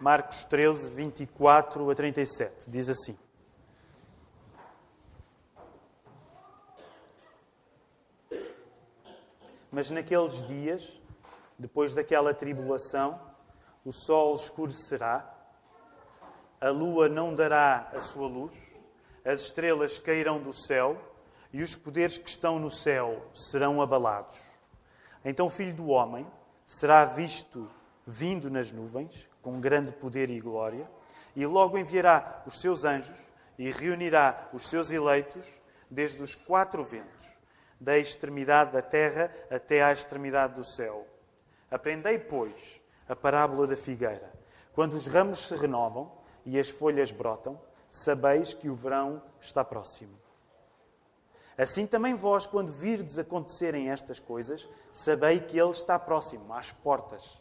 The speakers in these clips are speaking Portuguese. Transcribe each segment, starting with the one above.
Marcos 13, 24 a 37. Diz assim. Mas naqueles dias, depois daquela tribulação, o sol escurecerá, a lua não dará a sua luz, as estrelas cairão do céu e os poderes que estão no céu serão abalados. Então o filho do homem será visto vindo nas nuvens, com grande poder e glória, e logo enviará os seus anjos e reunirá os seus eleitos desde os quatro ventos, da extremidade da terra até à extremidade do céu. Aprendei, pois, a parábola da figueira. Quando os ramos se renovam e as folhas brotam, sabeis que o verão está próximo. Assim também vós, quando virdes acontecerem estas coisas, sabei que ele está próximo, às portas.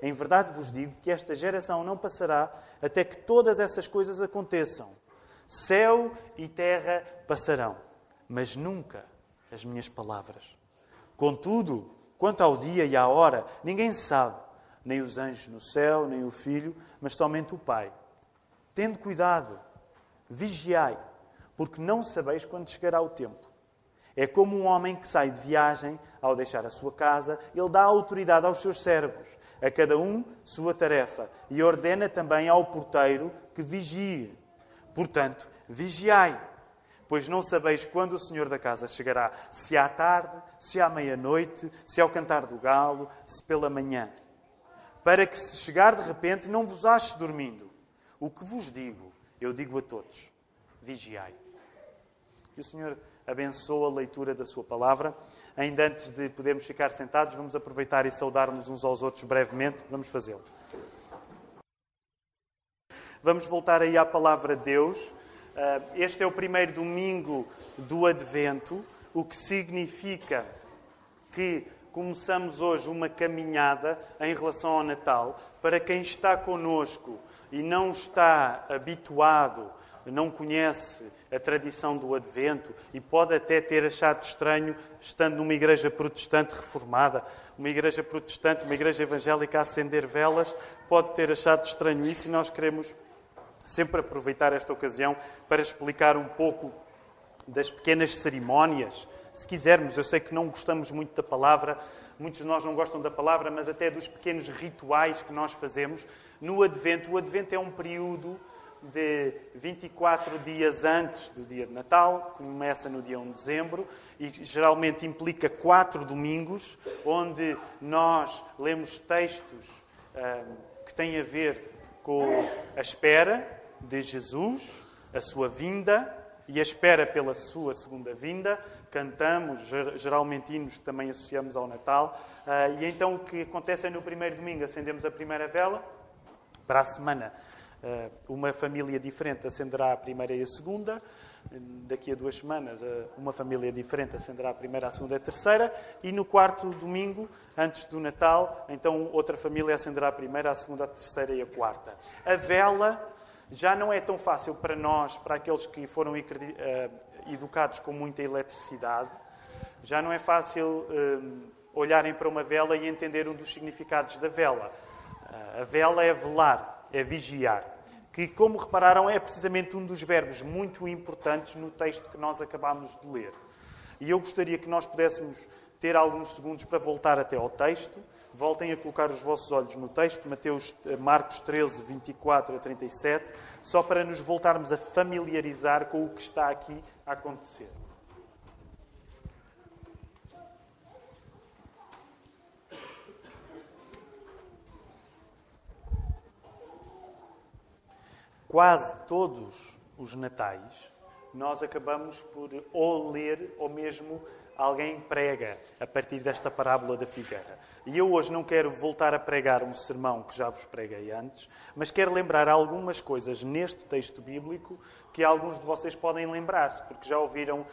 Em verdade vos digo que esta geração não passará até que todas essas coisas aconteçam. Céu e terra passarão, mas nunca as minhas palavras. Contudo, quanto ao dia e à hora, ninguém sabe, nem os anjos no céu, nem o Filho, mas somente o Pai. Tende cuidado, vigiai, porque não sabeis quando chegará o tempo. É como um homem que sai de viagem, ao deixar a sua casa, ele dá autoridade aos seus servos, a cada um sua tarefa, e ordena também ao porteiro que vigie. Portanto, vigiai, pois não sabeis quando o Senhor da casa chegará, se à tarde, se à meia-noite, se ao cantar do galo, se pela manhã. Para que se chegar de repente não vos ache dormindo. O que vos digo, eu digo a todos: vigiai. Que o Senhor abençoe a leitura da Sua palavra. Ainda antes de podermos ficar sentados, vamos aproveitar e saudarmos uns aos outros brevemente. Vamos fazê-lo. Vamos voltar aí à palavra de Deus. Ah, este é o primeiro domingo do Advento, o que significa que começamos hoje uma caminhada em relação ao Natal. Para quem está conosco e não está habituado, não conhece a tradição do Advento e pode até ter achado estranho, estando numa igreja protestante reformada, uma igreja protestante, uma igreja evangélica a acender velas, pode ter achado estranho isso e nós queremos sempre aproveitar esta ocasião para explicar um pouco das pequenas cerimónias. Se quisermos, eu sei que não gostamos muito da palavra, muitos de nós não gostam da palavra, mas até dos pequenos rituais que nós fazemos no Advento. O Advento é um período de 24 dias antes do dia de Natal, começa no dia 1 de dezembro e geralmente implica quatro domingos, onde nós lemos textos hum, que têm a ver com a espera de Jesus, a sua vinda e a espera pela sua segunda vinda. Cantamos, geralmente hinos que também associamos ao Natal. Ah, e então o que acontece é no primeiro domingo acendemos a primeira vela. Para a semana, uma família diferente acenderá a primeira e a segunda. Daqui a duas semanas, ah, uma família diferente acenderá a primeira, a segunda e a terceira. E no quarto domingo, antes do Natal, então outra família acenderá a primeira, a segunda, a terceira e a quarta. A vela já não é tão fácil para nós, para aqueles que foram eh, educados com muita eletricidade, já não é fácil eh, olharem para uma vela e entender um dos significados da vela. Eh, a vela é velar, é vigiar, que, como repararam, é precisamente um dos verbos muito importantes no texto que nós acabamos de ler. E eu gostaria que nós pudéssemos ter alguns segundos para voltar até ao texto Voltem a colocar os vossos olhos no texto, Mateus, eh, Marcos 13, 24 a 37, só para nos voltarmos a familiarizar com o que está aqui a acontecer. Quase todos os natais nós acabamos por ou ler ou mesmo alguém prega a partir desta parábola da figueira. E eu hoje não quero voltar a pregar um sermão que já vos preguei antes, mas quero lembrar algumas coisas neste texto bíblico que alguns de vocês podem lembrar-se, porque já ouviram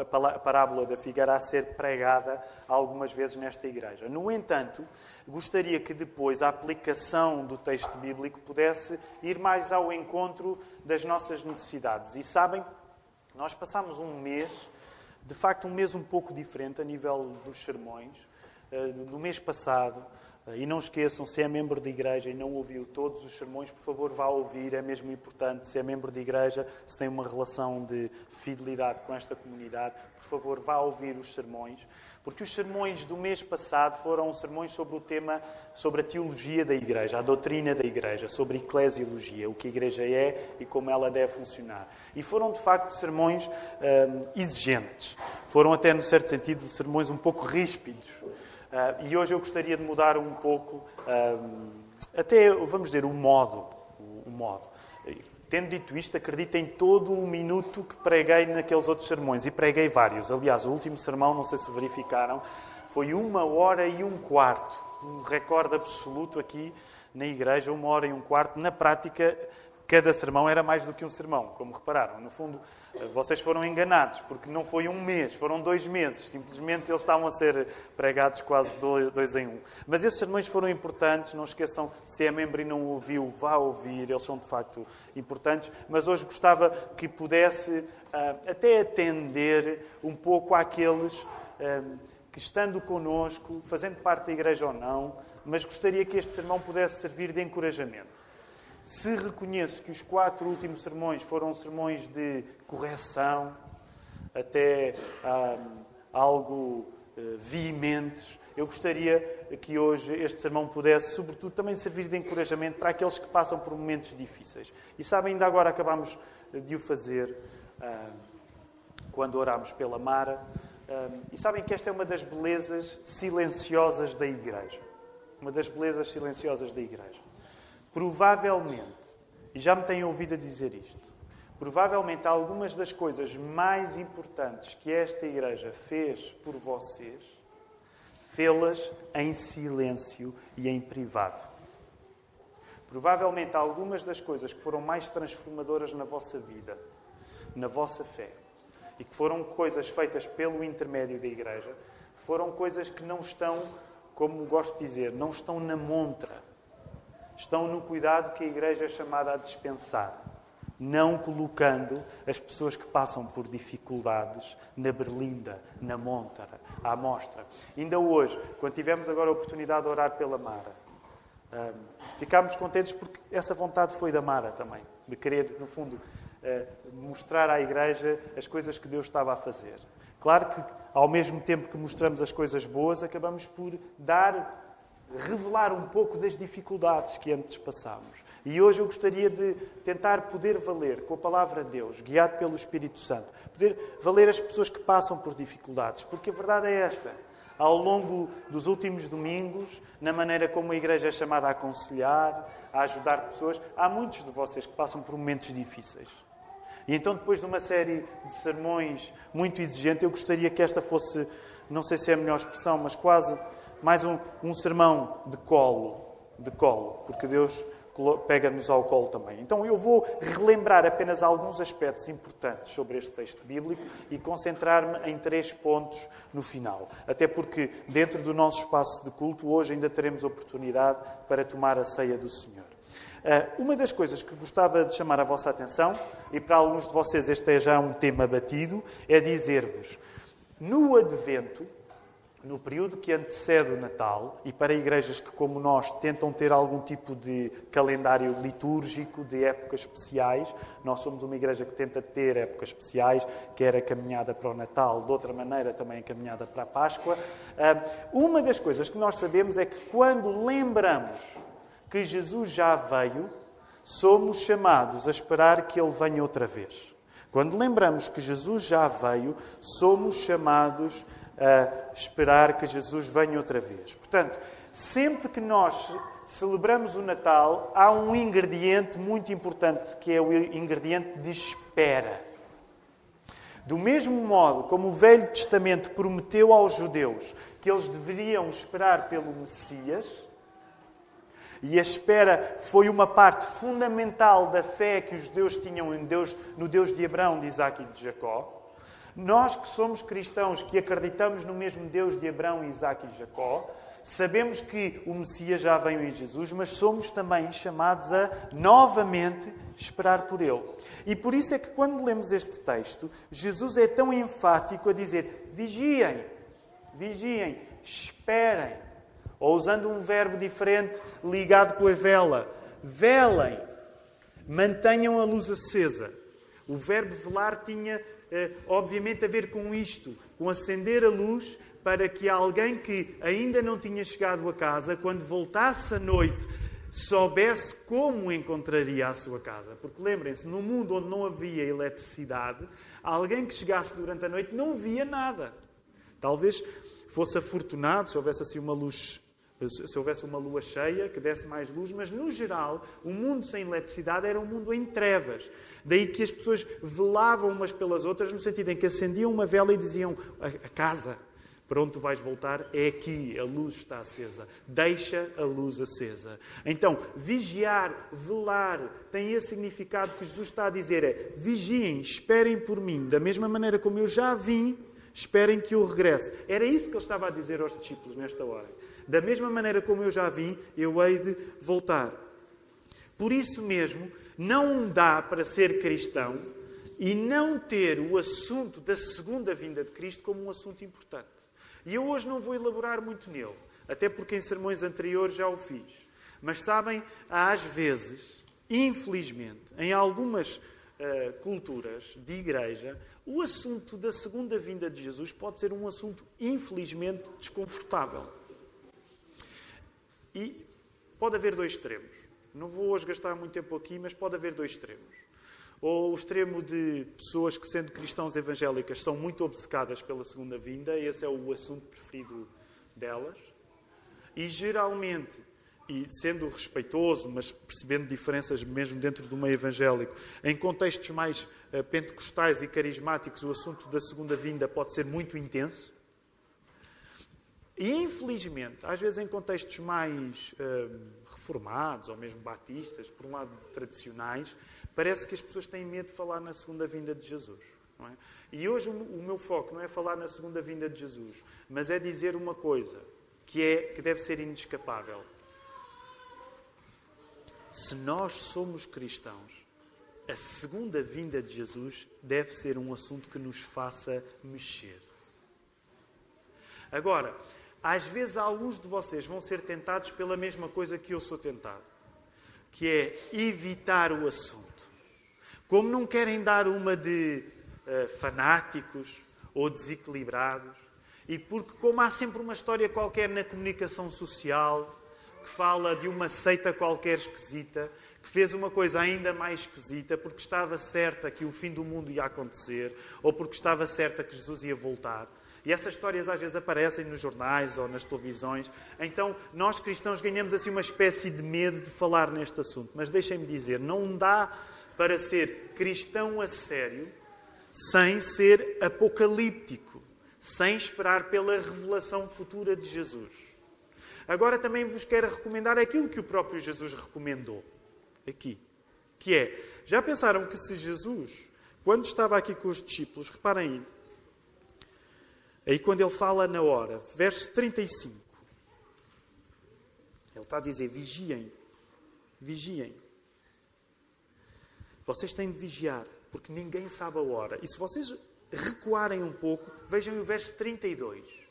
a parábola da figueira a ser pregada algumas vezes nesta igreja. No entanto, gostaria que depois a aplicação do texto bíblico pudesse ir mais ao encontro das nossas necessidades. E sabem, nós passamos um mês de facto, um mês um pouco diferente a nível dos sermões. Eh, no mês passado, E não esqueçam, se é membro de igreja e não ouviu todos os sermões, por favor, vá ouvir, é mesmo importante. Se é membro de igreja, se tem uma relação de fidelidade com esta comunidade, por favor, vá ouvir os sermões. Porque os sermões do mês passado foram sermões sobre o tema, sobre a teologia da igreja, a doutrina da igreja, sobre eclesiologia, o que a igreja é e como ela deve funcionar. E foram, de facto, sermões hum, exigentes. Foram, até, no certo sentido, sermões um pouco ríspidos Uh, e hoje eu gostaria de mudar um pouco, até, vamos dizer, o modo. O, o modo. Tendo dito isto, acredito em todo o minuto que preguei naqueles outros sermões. E preguei vários. Aliás, o último sermão, não sei se verificaram, foi uma hora e um quarto. Um recorde absoluto aqui na igreja, uma hora e um quarto. Na prática, cada sermão era mais do que um sermão, como repararam. No fundo, vocês foram enganados, porque não foi um mês, foram dois meses. Simplesmente eles estavam a ser pregados quase dois em um. Mas esses sermões foram importantes, não esqueçam, se é membro e não ouviu, vá ouvir, eles são de facto importantes. Mas hoje gostava que pudesse ah, até atender um pouco àqueles ah, que, estando conosco, fazendo parte da igreja ou não, mas gostaria que este sermão pudesse servir de encorajamento. Se reconheço que os quatro últimos sermões foram sermões de correção, até ah, algo uh, veementes, eu gostaria que hoje este sermão pudesse, sobretudo, também servir de encorajamento para aqueles que passam por momentos difíceis. E sabem, ainda agora acabamos de o fazer ah, quando oramos pela Mara. Ah, e sabem que esta é uma das belezas silenciosas da Igreja. Uma das belezas silenciosas da Igreja. Provavelmente, e já me têm ouvido a dizer isto, provavelmente algumas das coisas mais importantes que esta igreja fez por vocês, fê-las em silêncio e em privado. Provavelmente algumas das coisas que foram mais transformadoras na vossa vida, na vossa fé, e que foram coisas feitas pelo intermédio da igreja, foram coisas que não estão, como gosto de dizer, não estão na montra estão no cuidado que a Igreja é chamada a dispensar, não colocando as pessoas que passam por dificuldades na berlinda, na montara, à mostra. Ainda hoje, quando tivemos agora a oportunidade de orar pela Mara, um, ficámos contentes porque essa vontade foi da Mara também, de querer, no fundo, uh, mostrar à Igreja as coisas que Deus estava a fazer. Claro que, ao mesmo tempo que mostramos as coisas boas, acabamos por dar revelar um pouco das dificuldades que antes passámos. E hoje eu gostaria de tentar poder valer com a palavra de Deus, guiado pelo Espírito Santo, poder valer as pessoas que passam por dificuldades, porque a verdade é esta. Ao longo dos últimos domingos, na maneira como a igreja é chamada a aconselhar, a ajudar pessoas, há muitos de vocês que passam por momentos difíceis. E então, depois de uma série de sermões muito exigentes, eu gostaria que esta fosse, não sei se é a melhor expressão, mas quase mais um, um sermão de colo, de colo, porque Deus pega-nos ao colo também. Então eu vou relembrar apenas alguns aspectos importantes sobre este texto bíblico e concentrar-me em três pontos no final. Até porque dentro do nosso espaço de culto hoje ainda teremos oportunidade para tomar a ceia do Senhor. Ah, uma das coisas que gostava de chamar a vossa atenção, e para alguns de vocês este é já um tema batido, é dizer-vos: no Advento, no período que antecede o Natal, e para igrejas que, como nós, tentam ter algum tipo de calendário litúrgico, de épocas especiais, nós somos uma igreja que tenta ter épocas especiais, quer a caminhada para o Natal, de outra maneira também a caminhada para a Páscoa. Ah, uma das coisas que nós sabemos é que quando lembramos que Jesus já veio, somos chamados a esperar que Ele venha outra vez. Quando lembramos que Jesus já veio, somos chamados a esperar que Jesus venha outra vez. Portanto, sempre que nós celebramos o Natal, há um ingrediente muito importante que é o ingrediente de espera. Do mesmo modo como o Velho Testamento prometeu aos judeus que eles deveriam esperar pelo Messias, e a espera foi uma parte fundamental da fé que os judeus tinham em Deus, no Deus de Abraão, de Isaac e de Jacó. Nós que somos cristãos, que acreditamos no mesmo Deus de Abraão, Isaac e Jacó, sabemos que o Messias já veio em Jesus, mas somos também chamados a novamente esperar por Ele. E por isso é que quando lemos este texto, Jesus é tão enfático a dizer: vigiem, vigiem, esperem. Ou usando um verbo diferente ligado com a vela, velem, mantenham a luz acesa. O verbo velar tinha, obviamente, a ver com isto, com acender a luz para que alguém que ainda não tinha chegado a casa, quando voltasse à noite, soubesse como encontraria a sua casa. Porque lembrem-se, no mundo onde não havia eletricidade, alguém que chegasse durante a noite não via nada. Talvez fosse afortunado se houvesse assim uma luz, se houvesse uma lua cheia que desse mais luz, mas no geral, o mundo sem eletricidade era um mundo em trevas. Daí que as pessoas velavam umas pelas outras, no sentido em que acendiam uma vela e diziam: A casa, para onde tu vais voltar é aqui, a luz está acesa. Deixa a luz acesa. Então, vigiar, velar, tem esse significado que Jesus está a dizer: é vigiem, esperem por mim, da mesma maneira como eu já vim, esperem que eu regresse. Era isso que ele estava a dizer aos discípulos nesta hora. Da mesma maneira como eu já vim, eu hei de voltar. Por isso mesmo, não dá para ser cristão e não ter o assunto da segunda vinda de Cristo como um assunto importante. E eu hoje não vou elaborar muito nele, até porque em sermões anteriores já o fiz. Mas sabem, às vezes, infelizmente, em algumas uh, culturas de igreja, o assunto da segunda vinda de Jesus pode ser um assunto, infelizmente, desconfortável. E pode haver dois extremos. Não vou hoje gastar muito tempo aqui, mas pode haver dois extremos ou o extremo de pessoas que, sendo cristãos evangélicas, são muito obcecadas pela segunda vinda, esse é o assunto preferido delas. E geralmente, e sendo respeitoso, mas percebendo diferenças mesmo dentro do meio evangélico, em contextos mais uh, pentecostais e carismáticos, o assunto da segunda vinda pode ser muito intenso. E, infelizmente, às vezes em contextos mais uh, reformados ou mesmo batistas, por um lado tradicionais, Parece que as pessoas têm medo de falar na segunda vinda de Jesus. É? E hoje o meu foco não é falar na segunda vinda de Jesus, mas é dizer uma coisa que, é, que deve ser inescapável. Se nós somos cristãos, a segunda vinda de Jesus deve ser um assunto que nos faça mexer. Agora, às vezes alguns de vocês vão ser tentados pela mesma coisa que eu sou tentado, que é evitar o assunto. Como não querem dar uma de uh, fanáticos ou desequilibrados, e porque, como há sempre uma história qualquer na comunicação social que fala de uma seita qualquer esquisita, que fez uma coisa ainda mais esquisita porque estava certa que o fim do mundo ia acontecer ou porque estava certa que Jesus ia voltar. E essas histórias às vezes aparecem nos jornais ou nas televisões. Então, nós cristãos ganhamos assim uma espécie de medo de falar neste assunto. Mas deixem-me dizer, não dá para ser cristão a sério sem ser apocalíptico, sem esperar pela revelação futura de Jesus. Agora também vos quero recomendar aquilo que o próprio Jesus recomendou aqui, que é, já pensaram que se Jesus, quando estava aqui com os discípulos, reparem aí, aí quando ele fala na hora, verso 35, ele está a dizer: vigiem, vigiem. Vocês têm de vigiar, porque ninguém sabe a hora. E se vocês recuarem um pouco, vejam o verso 32.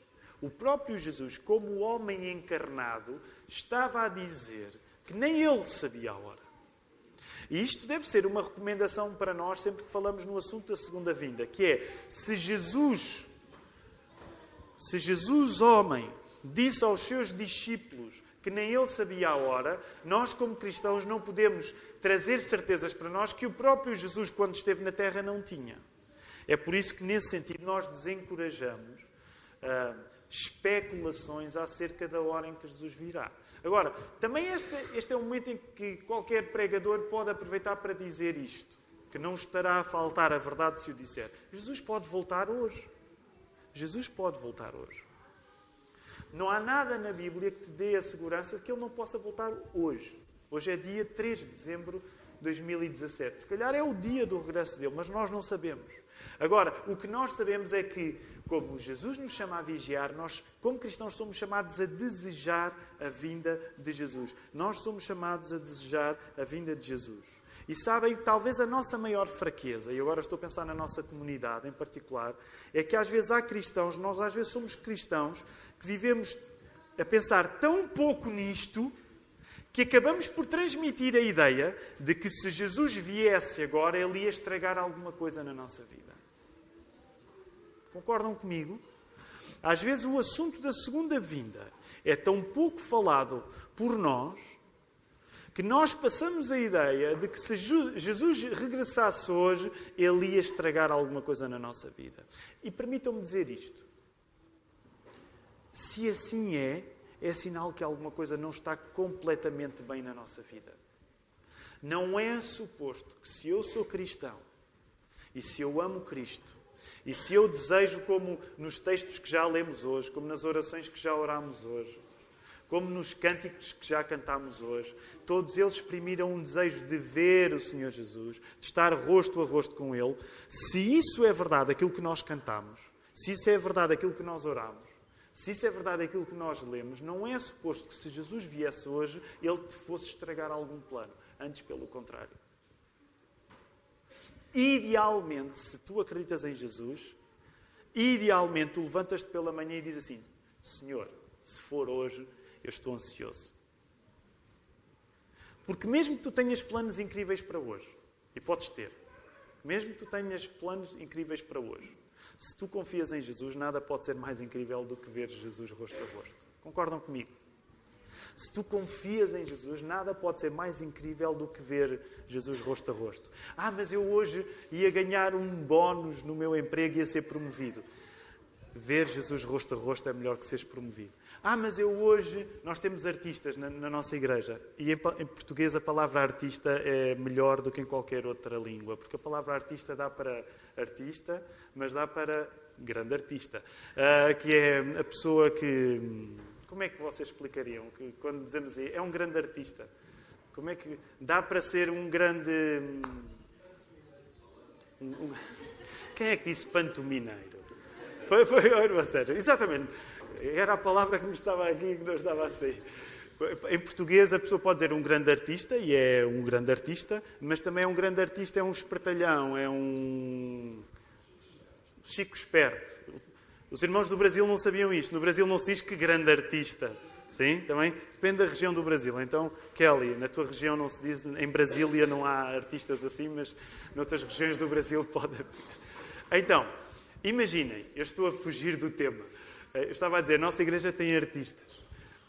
O próprio Jesus, como homem encarnado, estava a dizer que nem ele sabia a hora. E isto deve ser uma recomendação para nós sempre que falamos no assunto da segunda vinda, que é se Jesus, se Jesus homem, disse aos seus discípulos que nem ele sabia a hora, nós como cristãos não podemos trazer certezas para nós que o próprio Jesus, quando esteve na Terra, não tinha. É por isso que, nesse sentido, nós desencorajamos uh, especulações acerca da hora em que Jesus virá. Agora, também este, este é um momento em que qualquer pregador pode aproveitar para dizer isto, que não estará a faltar a verdade se o disser. Jesus pode voltar hoje. Jesus pode voltar hoje. Não há nada na Bíblia que te dê a segurança de que ele não possa voltar hoje. Hoje é dia 3 de dezembro de 2017. Se calhar é o dia do regresso dele, mas nós não sabemos. Agora, o que nós sabemos é que, como Jesus nos chama a vigiar, nós, como cristãos, somos chamados a desejar a vinda de Jesus. Nós somos chamados a desejar a vinda de Jesus. E sabem, talvez a nossa maior fraqueza, e agora estou a pensar na nossa comunidade em particular, é que às vezes há cristãos, nós às vezes somos cristãos que vivemos a pensar tão pouco nisto que acabamos por transmitir a ideia de que se Jesus viesse agora, ele ia estragar alguma coisa na nossa vida. Concordam comigo? Às vezes o assunto da segunda vinda é tão pouco falado por nós que nós passamos a ideia de que se Jesus regressasse hoje, ele ia estragar alguma coisa na nossa vida. E permitam-me dizer isto. Se assim é, é sinal que alguma coisa não está completamente bem na nossa vida. Não é suposto que se eu sou cristão e se eu amo Cristo e se eu desejo, como nos textos que já lemos hoje, como nas orações que já oramos hoje, como nos cânticos que já cantamos hoje, todos eles exprimiram um desejo de ver o Senhor Jesus, de estar rosto a rosto com Ele. Se isso é verdade, aquilo que nós cantamos, se isso é verdade, aquilo que nós oramos, se isso é verdade, aquilo que nós lemos, não é suposto que se Jesus viesse hoje, Ele te fosse estragar algum plano. Antes, pelo contrário. Idealmente, se tu acreditas em Jesus, idealmente tu levantas-te pela manhã e dizes assim: Senhor, se for hoje, eu estou ansioso. Porque mesmo que tu tenhas planos incríveis para hoje, e podes ter, mesmo que tu tenhas planos incríveis para hoje, se tu confias em Jesus, nada pode ser mais incrível do que ver Jesus rosto a rosto. Concordam comigo? Se tu confias em Jesus, nada pode ser mais incrível do que ver Jesus rosto a rosto. Ah, mas eu hoje ia ganhar um bónus no meu emprego e ia ser promovido. Ver Jesus rosto a rosto é melhor que seres promovido. Ah, mas eu hoje. Nós temos artistas na, na nossa igreja e em, em, português a palavra artista é melhor do que em qualquer outra língua, porque a palavra artista dá para artista, mas dá para grande artista, uh, que é a pessoa que como é que vocês explicariam que quando dizemos é um grande artista? Como é que dá para ser um grande. Um, um... Quem é que disse pantomineiro? Foi, foi, olha, sério, exatamente. Era a palavra que me estava aqui que não estava a sair. Em português, a pessoa pode dizer um grande artista, e é um grande artista, mas também é um grande artista, é um espertalhão, é um chico esperto. Os irmãos do Brasil não sabiam isto. No Brasil não se diz que grande artista. Sim, também depende da região do Brasil. Então, Kelly, na tua região não se diz, em Brasília não há artistas assim, mas noutras regiões do Brasil pode haver. Então, imaginem, eu estou a fugir do tema. Eh, eu estava a dizer, a nossa igreja tem artistas.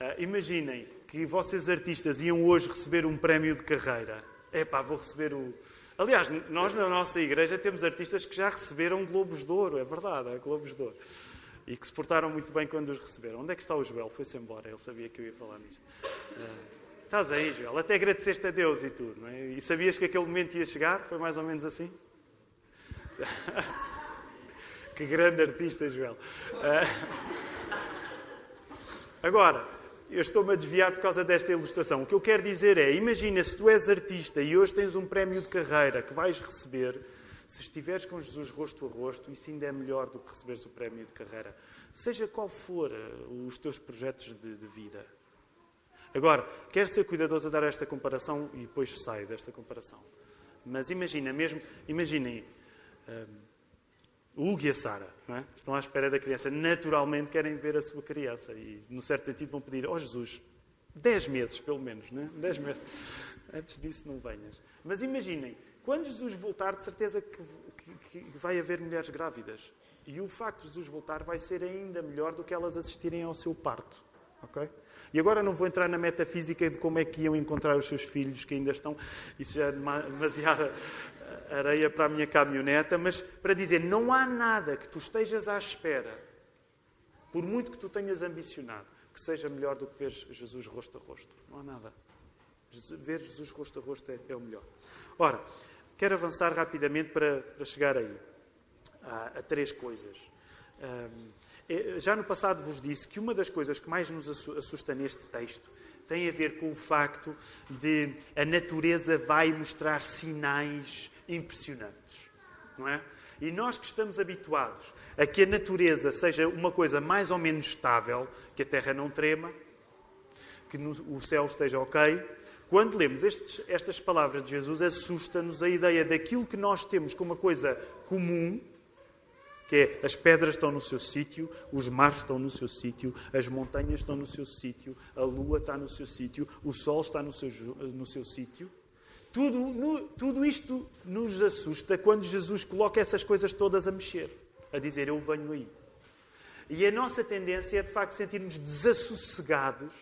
Eh, imaginem que vocês artistas iam hoje receber um prémio de carreira. Epá, vou receber o... Aliás, nós na nossa igreja temos artistas que já receberam Globos de Ouro, é verdade, é Globos de Ouro e que se portaram muito bem quando os receberam. Onde é que está o Joel? Foi-se embora, ele sabia que eu ia falar nisto. Uh, estás aí, Joel, até agradeceste a Deus e tudo, não é? E sabias que aquele momento ia chegar? Foi mais ou menos assim? que grande artista, Joel. Uh, agora, eu estou-me a desviar por causa desta ilustração. O que eu quero dizer é: imagina se tu és artista e hoje tens um prémio de carreira que vais receber se estiveres com Jesus rosto a rosto, isso ainda é melhor do que receberes o prémio de carreira. Seja qual for eh, os teus projetos de, de vida. Agora, quero ser cuidadoso a dar esta comparação e depois saio desta comparação. Mas imagina, mesmo, imaginem um, eh, o Hugo e a Sara, é? estão à espera da criança, naturalmente querem ver a sua criança e, no certo sentido, vão pedir: Oh Jesus, 10 meses pelo menos, não é? 10 meses. Antes disso, não venhas. Mas imaginem, quando Jesus voltar, de certeza que, que, que, vai haver mulheres grávidas. E o facto de Jesus voltar vai ser ainda melhor do que elas assistirem ao seu parto. Ok? E agora não vou entrar na metafísica de como é que iam encontrar os seus filhos que ainda estão. Isso já é demasiada areia para a minha caminhoneta. Mas para dizer, não há nada que tu estejas à espera, por muito que tu tenhas ambicionado, que seja melhor do que ver Jesus rosto a rosto. Não há nada. Ver Jesus rosto a rosto é, é o melhor. Ora, Quero avançar rapidamente para, para chegar aí, a, a três coisas. Um, já no passado vos disse que uma das coisas que mais nos assusta neste texto tem a ver com o facto de a natureza vai mostrar sinais impressionantes, não é? E nós que estamos habituados a que a natureza seja uma coisa mais ou menos estável, que a terra não trema, que o céu esteja ok, quando lemos estes, estas palavras de Jesus, assusta-nos a ideia daquilo que nós temos como uma coisa comum, que é as pedras estão no seu sítio, os mares estão no seu sítio, as montanhas estão no seu sítio, a lua está no seu sítio, o sol está no seu, no seu sítio. Tudo, no, tudo isto nos assusta quando Jesus coloca essas coisas todas a mexer, a dizer: Eu venho aí. E a nossa tendência é de facto sentirmos desassossegados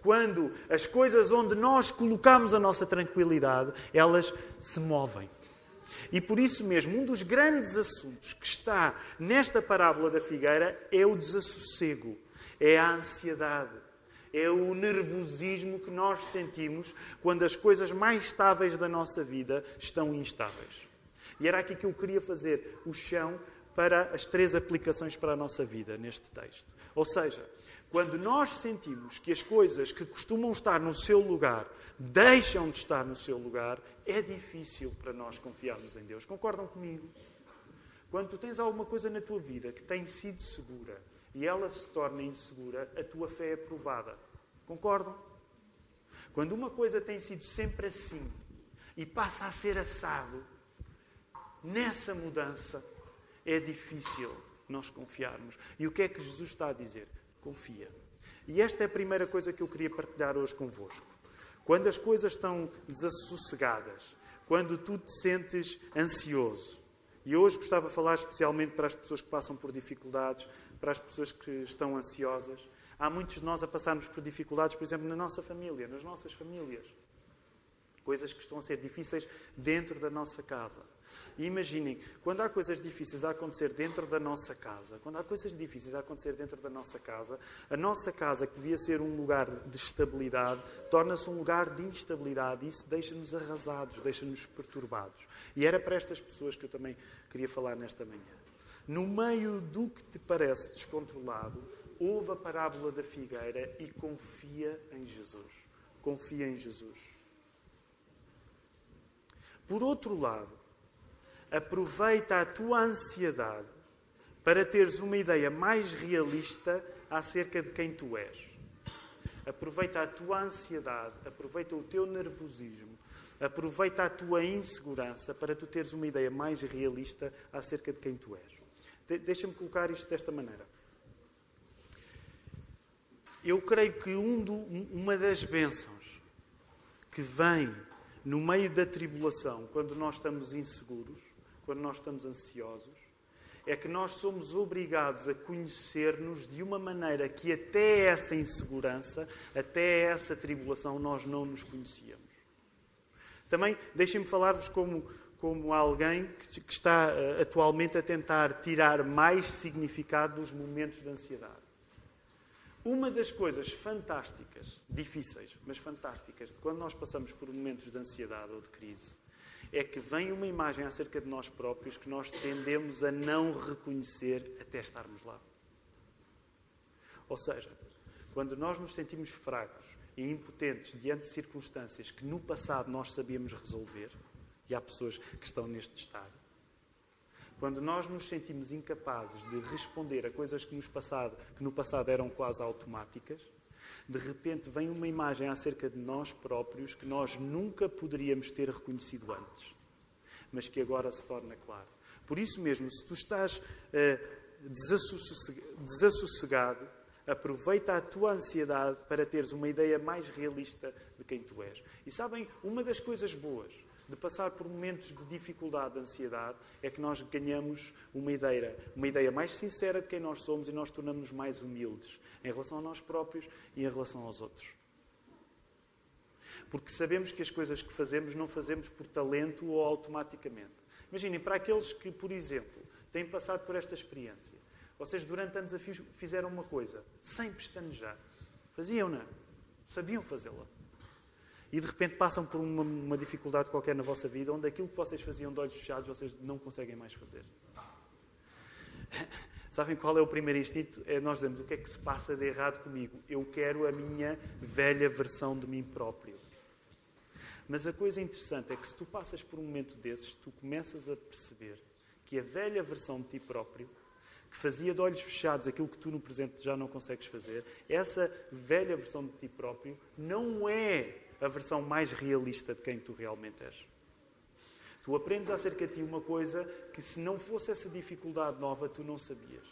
quando as coisas onde nós colocamos a nossa tranquilidade, elas se movem. E por isso mesmo, um dos grandes assuntos que está nesta parábola da figueira é o desassossego, é a ansiedade, é o nervosismo que nós sentimos quando as coisas mais estáveis da nossa vida estão instáveis. E era aqui que eu queria fazer o chão para as três aplicações para a nossa vida neste texto. Ou seja, quando nós sentimos que as coisas que costumam estar no seu lugar deixam de estar no seu lugar, é difícil para nós confiarmos em Deus. Concordam comigo? Quando tu tens alguma coisa na tua vida que tem sido segura e ela se torna insegura, a tua fé é provada. Concordam? Quando uma coisa tem sido sempre assim e passa a ser assado, nessa mudança é difícil nós confiarmos. E o que é que Jesus está a dizer? Confia. E esta é a primeira coisa que eu queria partilhar hoje convosco. Quando as coisas estão desassossegadas, quando tu te sentes ansioso, e hoje gostava de falar especialmente para as pessoas que passam por dificuldades, para as pessoas que estão ansiosas. Há muitos de nós a passarmos por dificuldades, por exemplo, na nossa família, nas nossas famílias. Coisas que estão a ser difíceis dentro da nossa casa. E imaginem, quando há coisas difíceis a acontecer dentro da nossa casa, quando há coisas difíceis a acontecer dentro da nossa casa, a nossa casa, que devia ser um lugar de estabilidade, torna-se um lugar de instabilidade e isso deixa-nos arrasados, deixa-nos perturbados. E era para estas pessoas que eu também queria falar nesta manhã. No meio do que te parece descontrolado, ouve a parábola da figueira e confia em Jesus. Confia em Jesus. Por outro lado, aproveita a tua ansiedade para teres uma ideia mais realista acerca de quem tu és. Aproveita a tua ansiedade, aproveita o teu nervosismo, aproveita a tua insegurança para tu teres uma ideia mais realista acerca de quem tu és. Deixa-me colocar isto desta maneira. Eu creio que um do, uma das bênçãos que vem no meio da tribulação, quando nós estamos inseguros, quando nós estamos ansiosos, é que nós somos obrigados a conhecer-nos de uma maneira que até essa insegurança, até essa tribulação, nós não nos conhecíamos. Também deixem-me falar-vos como, como alguém que, que está uh, atualmente a tentar tirar mais significado dos momentos de ansiedade. Uma das coisas fantásticas, difíceis, mas fantásticas, de quando nós passamos por momentos de ansiedade ou de crise, é que vem uma imagem acerca de nós próprios que nós tendemos a não reconhecer até estarmos lá. Ou seja, quando nós nos sentimos fracos e impotentes diante de circunstâncias que no passado nós sabíamos resolver, e há pessoas que estão neste estado, quando nós nos sentimos incapazes de responder a coisas que, passado, que no passado eram quase automáticas, de repente vem uma imagem acerca de nós próprios que nós nunca poderíamos ter reconhecido antes, mas que agora se torna claro. Por isso mesmo, se tu estás uh, desassossegado, aproveita a tua ansiedade para teres uma ideia mais realista de quem tu és. E sabem, uma das coisas boas de passar por momentos de dificuldade, de ansiedade, é que nós ganhamos uma ideia, uma ideia mais sincera de quem nós somos e nós tornamos-nos mais humildes em relação a nós próprios e em relação aos outros. Porque sabemos que as coisas que fazemos não fazemos por talento ou automaticamente. Imaginem, para aqueles que, por exemplo, têm passado por esta experiência, vocês durante anos a fizeram uma coisa sem pestanejar. Faziam-na. Sabiam fazê-la e de repente passam por uma, uma, dificuldade qualquer na vossa vida, onde aquilo que vocês faziam de olhos fechados, vocês não conseguem mais fazer. Sabem qual é o primeiro instinto? É nós dizemos o que é que se passa de errado comigo. Eu quero a minha velha versão de mim próprio. Mas a coisa interessante é que se tu passas por um momento desses, tu começas a perceber que a velha versão de ti próprio, que fazia de olhos fechados aquilo que tu no presente já não consegues fazer, essa velha versão de ti próprio não é a versão mais realista de quem tu realmente és. Tu aprendes acerca de ti uma coisa que, se não fosse essa dificuldade nova, tu não sabias.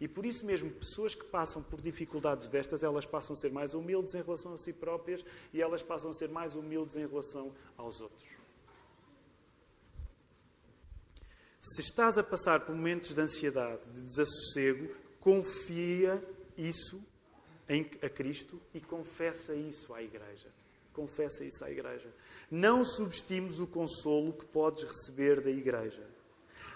E por isso mesmo, pessoas que passam por dificuldades destas, elas passam a ser mais humildes em relação a si próprias e elas passam a ser mais humildes em relação aos outros. Se estás a passar por momentos de ansiedade, de desassossego, confia isso em, a Cristo e confessa isso à Igreja. Confessa isso à Igreja. Não subestimes o consolo que podes receber da Igreja.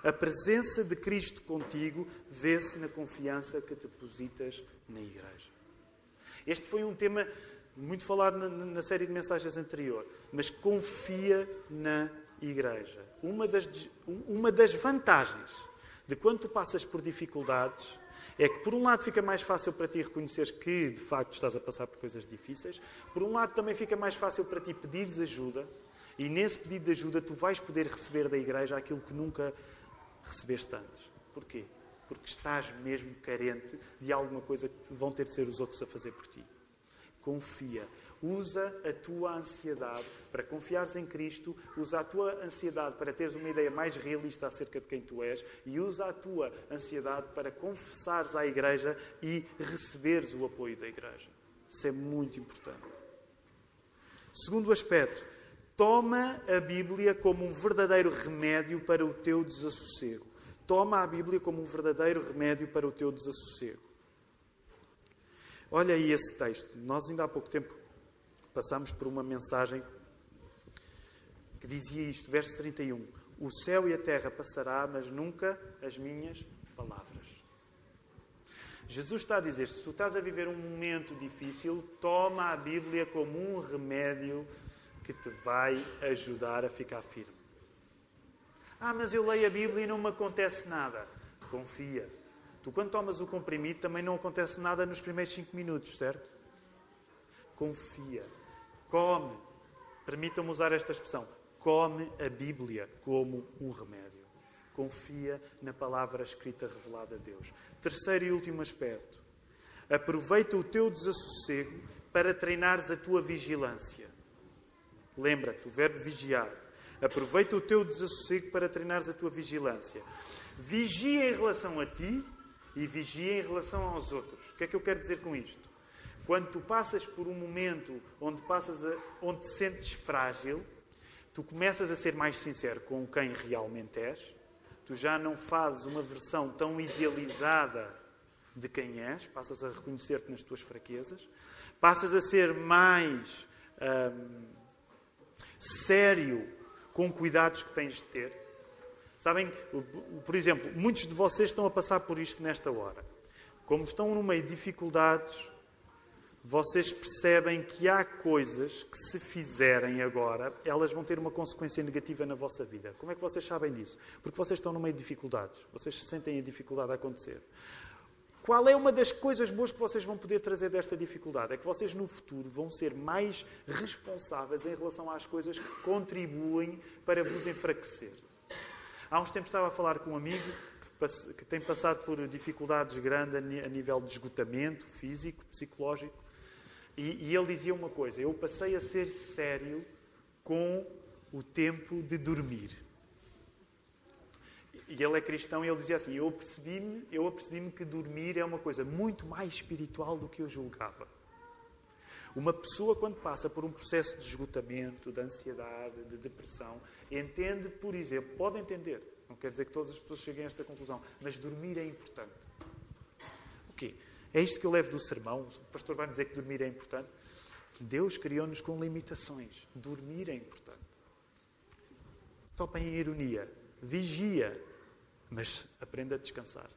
A presença de Cristo contigo vê-se na confiança que depositas na Igreja. Este foi um tema muito falado na, na série de mensagens anterior, mas confia na Igreja. Uma das, uma das vantagens de quando tu passas por dificuldades é que, por um lado, fica mais fácil para ti reconheceres que, de facto, estás a passar por coisas difíceis. Por um lado, também fica mais fácil para ti pedires ajuda. E nesse pedido de ajuda, tu vais poder receber da igreja aquilo que nunca recebeste antes. Porquê? Porque estás mesmo carente de alguma coisa que vão ter de ser os outros a fazer por ti. Confia. Usa a tua ansiedade para confiares em Cristo, usa a tua ansiedade para teres uma ideia mais realista acerca de quem tu és e usa a tua ansiedade para confessares à Igreja e receberes o apoio da Igreja. Isso é muito importante. Segundo aspecto, toma a Bíblia como um verdadeiro remédio para o teu desassossego. Toma a Bíblia como um verdadeiro remédio para o teu desassossego. Olha aí esse texto. Nós ainda há pouco tempo passamos por uma mensagem que dizia isto, verso 31. O céu e a terra passará, mas nunca as minhas palavras. Jesus está a dizer: se tu estás a viver um momento difícil, toma a Bíblia como um remédio que te vai ajudar a ficar firme. Ah, mas eu leio a Bíblia e não me acontece nada. Confia. Tu, quando tomas o comprimido, também não acontece nada nos primeiros cinco minutos, certo? Confia. Come. Permitam-me usar esta expressão. Come a Bíblia como um remédio. Confia na palavra escrita revelada a Deus. Terceiro e último aspecto. Aproveita o teu desassossego para treinares a tua vigilância. Lembra-te, o verbo vigiar. Aproveita o teu desassossego para treinares a tua vigilância. Vigia em relação a ti e vigia em relação aos outros. O que é que eu quero dizer com isto? Quando tu passas por um momento onde, passas a, onde te sentes frágil, tu começas a ser mais sincero com quem realmente és. Tu já não fazes uma versão tão idealizada de quem és, passas a reconhecer-te nas tuas fraquezas, passas a ser mais hum, sério com cuidados que tens de ter. Sabem, por exemplo, muitos de vocês estão a passar por isto nesta hora. Como estão no meio de dificuldades, vocês percebem que há coisas que, se fizerem agora, elas vão ter uma consequência negativa na vossa vida. Como é que vocês sabem disso? Porque vocês estão no meio de dificuldades. Vocês sentem a dificuldade a acontecer. Qual é uma das coisas boas que vocês vão poder trazer desta dificuldade? É que vocês no futuro vão ser mais responsáveis em relação às coisas que contribuem para vos enfraquecer. Há uns tempos estava a falar com um amigo que tem passado por dificuldades grandes a nível de esgotamento físico, psicológico. E, e ele dizia uma coisa: eu passei a ser sério com o tempo de dormir. E ele é cristão e ele dizia assim: Eu apercebi-me eu apercebi que dormir é uma coisa muito mais espiritual do que eu julgava. Uma pessoa, quando passa por um processo de esgotamento, de ansiedade, de depressão, entende, por exemplo, pode entender, não quer dizer que todas as pessoas cheguem a esta conclusão, mas dormir é importante. O quê? É isto que eu levo do sermão. O pastor vai dizer que dormir é importante. Deus criou-nos com limitações. Dormir é importante. Topem a ironia. Vigia, mas aprenda a descansar.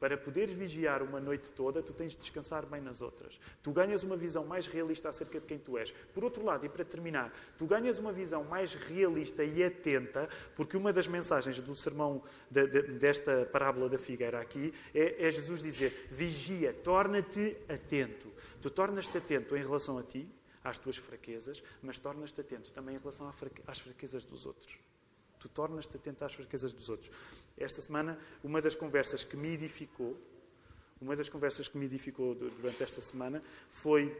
Para poderes vigiar uma noite toda, tu tens de descansar bem nas outras. Tu ganhas uma visão mais realista acerca de quem tu és. Por outro lado, e para terminar, tu ganhas uma visão mais realista e atenta, porque uma das mensagens do sermão de, de, desta parábola da figueira aqui é, é Jesus dizer: vigia, torna-te atento. Tu tornas-te atento em relação a ti, às tuas fraquezas, mas tornas-te atento também em relação às fraquezas dos outros. Tu tornas-te atento às fraquezas dos outros. Esta semana, uma das conversas que me edificou, uma das conversas que me edificou durante esta semana foi,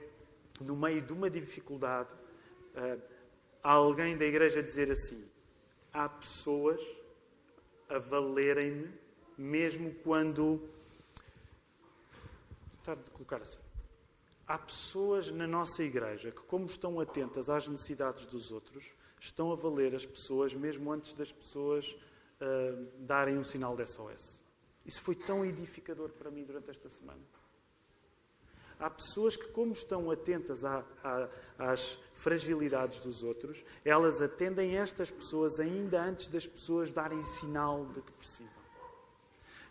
no meio de uma dificuldade, uh, alguém da igreja dizer assim: há pessoas a valerem-me, mesmo quando. Estar de colocar assim. Há pessoas na nossa igreja que, como estão atentas às necessidades dos outros, estão a valer as pessoas mesmo antes das pessoas uh, darem um sinal de SOS. Isso foi tão edificador para mim durante esta semana. Há pessoas que, como estão atentas às fragilidades dos outros, elas atendem estas pessoas ainda antes das pessoas darem sinal de que precisam.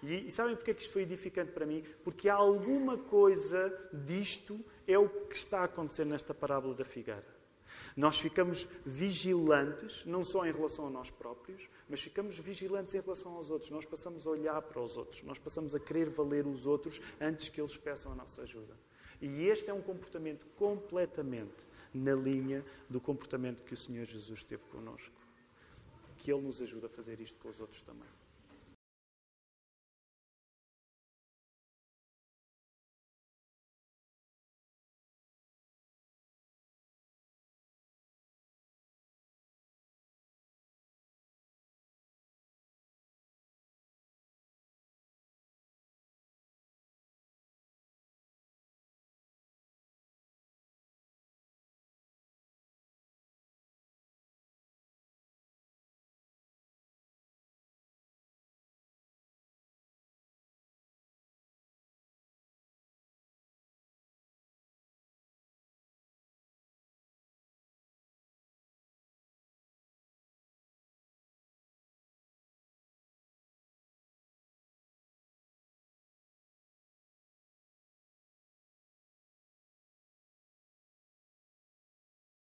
E, e sabem porque é que isto foi edificante para mim? Porque alguma coisa disto é o que está a acontecer nesta parábola da figueira. Nós ficamos vigilantes, não só em relação a nós próprios, mas ficamos vigilantes em relação aos outros. Nós passamos a olhar para os outros, nós passamos a querer valer os outros antes que eles peçam a nossa ajuda. E este é um comportamento completamente na linha do comportamento que o Senhor Jesus teve connosco. Que Ele nos ajuda a fazer isto com os outros também.